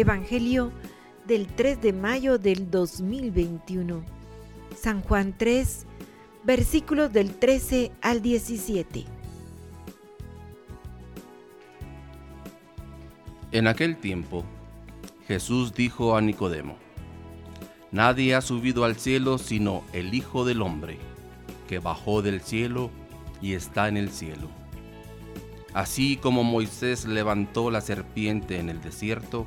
Evangelio del 3 de mayo del 2021. San Juan 3, versículos del 13 al 17. En aquel tiempo, Jesús dijo a Nicodemo, Nadie ha subido al cielo sino el Hijo del Hombre, que bajó del cielo y está en el cielo. Así como Moisés levantó la serpiente en el desierto,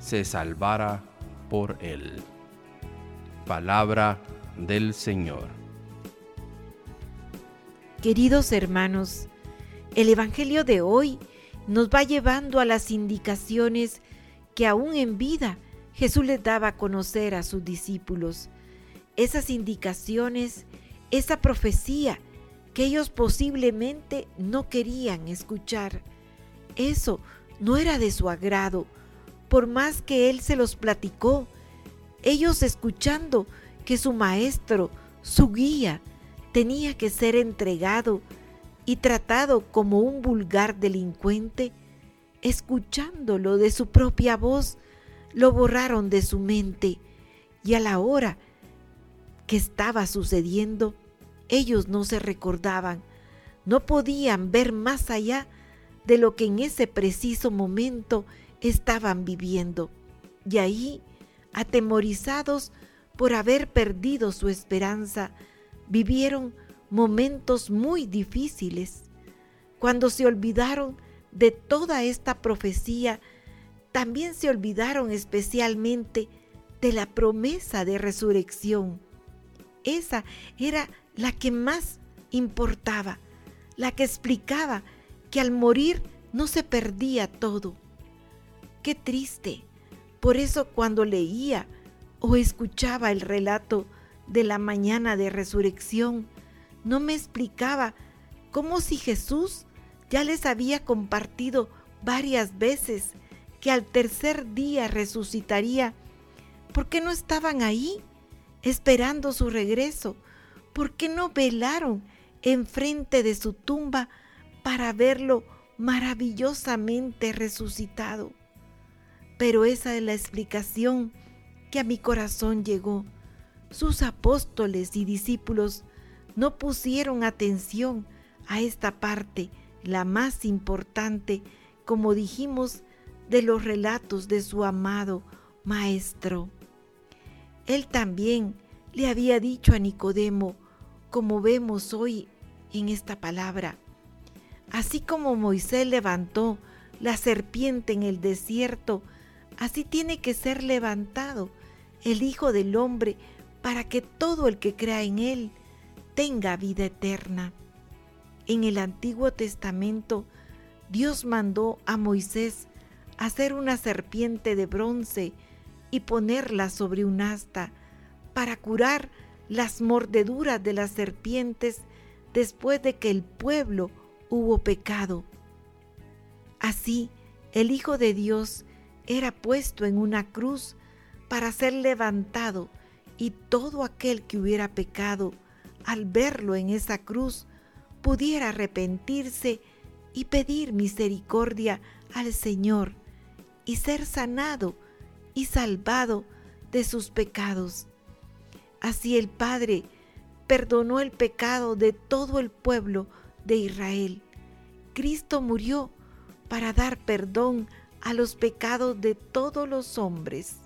se salvara por él. Palabra del Señor. Queridos hermanos, el Evangelio de hoy nos va llevando a las indicaciones que aún en vida Jesús les daba a conocer a sus discípulos. Esas indicaciones, esa profecía que ellos posiblemente no querían escuchar. Eso no era de su agrado, por más que Él se los platicó. Ellos escuchando que su maestro, su guía, tenía que ser entregado y tratado como un vulgar delincuente, escuchándolo de su propia voz, lo borraron de su mente y a la hora que estaba sucediendo, ellos no se recordaban, no podían ver más allá de lo que en ese preciso momento estaban viviendo. Y ahí, atemorizados por haber perdido su esperanza, vivieron momentos muy difíciles. Cuando se olvidaron de toda esta profecía, también se olvidaron especialmente de la promesa de resurrección. Esa era la que más importaba, la que explicaba que al morir no se perdía todo. Qué triste. Por eso cuando leía o escuchaba el relato de la mañana de resurrección, no me explicaba cómo si Jesús ya les había compartido varias veces que al tercer día resucitaría, ¿por qué no estaban ahí esperando su regreso? ¿Por qué no velaron enfrente de su tumba para verlo maravillosamente resucitado? Pero esa es la explicación que a mi corazón llegó. Sus apóstoles y discípulos no pusieron atención a esta parte, la más importante, como dijimos, de los relatos de su amado Maestro. Él también le había dicho a Nicodemo, como vemos hoy en esta palabra, así como Moisés levantó la serpiente en el desierto, así tiene que ser levantado el Hijo del Hombre para que todo el que crea en Él tenga vida eterna. En el Antiguo Testamento, Dios mandó a Moisés hacer una serpiente de bronce y ponerla sobre un asta para curar las mordeduras de las serpientes después de que el pueblo hubo pecado. Así, el Hijo de Dios era puesto en una cruz para ser levantado y todo aquel que hubiera pecado, al verlo en esa cruz, pudiera arrepentirse y pedir misericordia al Señor y ser sanado y salvado de sus pecados. Así el Padre perdonó el pecado de todo el pueblo de Israel. Cristo murió para dar perdón a los pecados de todos los hombres.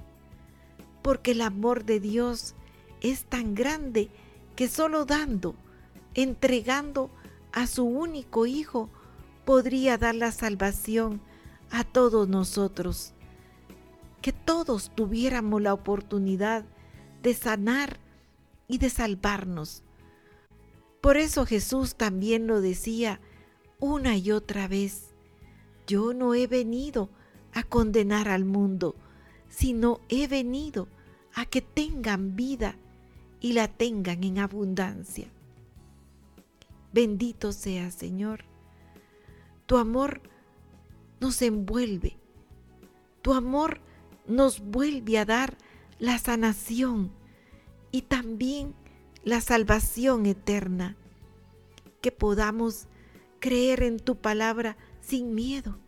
Porque el amor de Dios es tan grande que solo dando, entregando a su único Hijo, podría dar la salvación a todos nosotros. Que todos tuviéramos la oportunidad de sanar y de salvarnos. Por eso Jesús también lo decía una y otra vez. Yo no he venido a condenar al mundo, sino he venido a que tengan vida y la tengan en abundancia. Bendito sea, Señor. Tu amor nos envuelve. Tu amor nos vuelve a dar la sanación y también la salvación eterna. Que podamos creer en tu palabra sin miedo.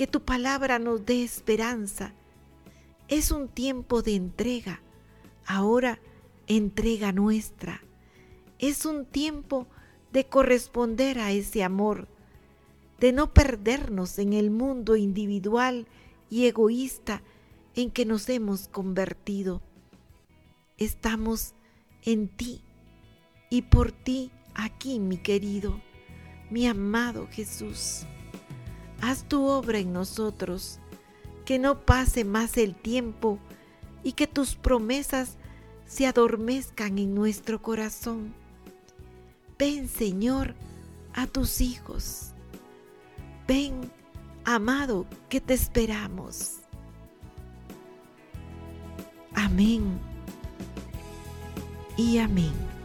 Que tu palabra nos dé esperanza. Es un tiempo de entrega. Ahora entrega nuestra. Es un tiempo de corresponder a ese amor, de no perdernos en el mundo individual y egoísta en que nos hemos convertido. Estamos en ti y por ti aquí, mi querido, mi amado Jesús. Haz tu obra en nosotros, que no pase más el tiempo y que tus promesas se adormezcan en nuestro corazón. Ven, Señor, a tus hijos. Ven, amado, que te esperamos. Amén y amén.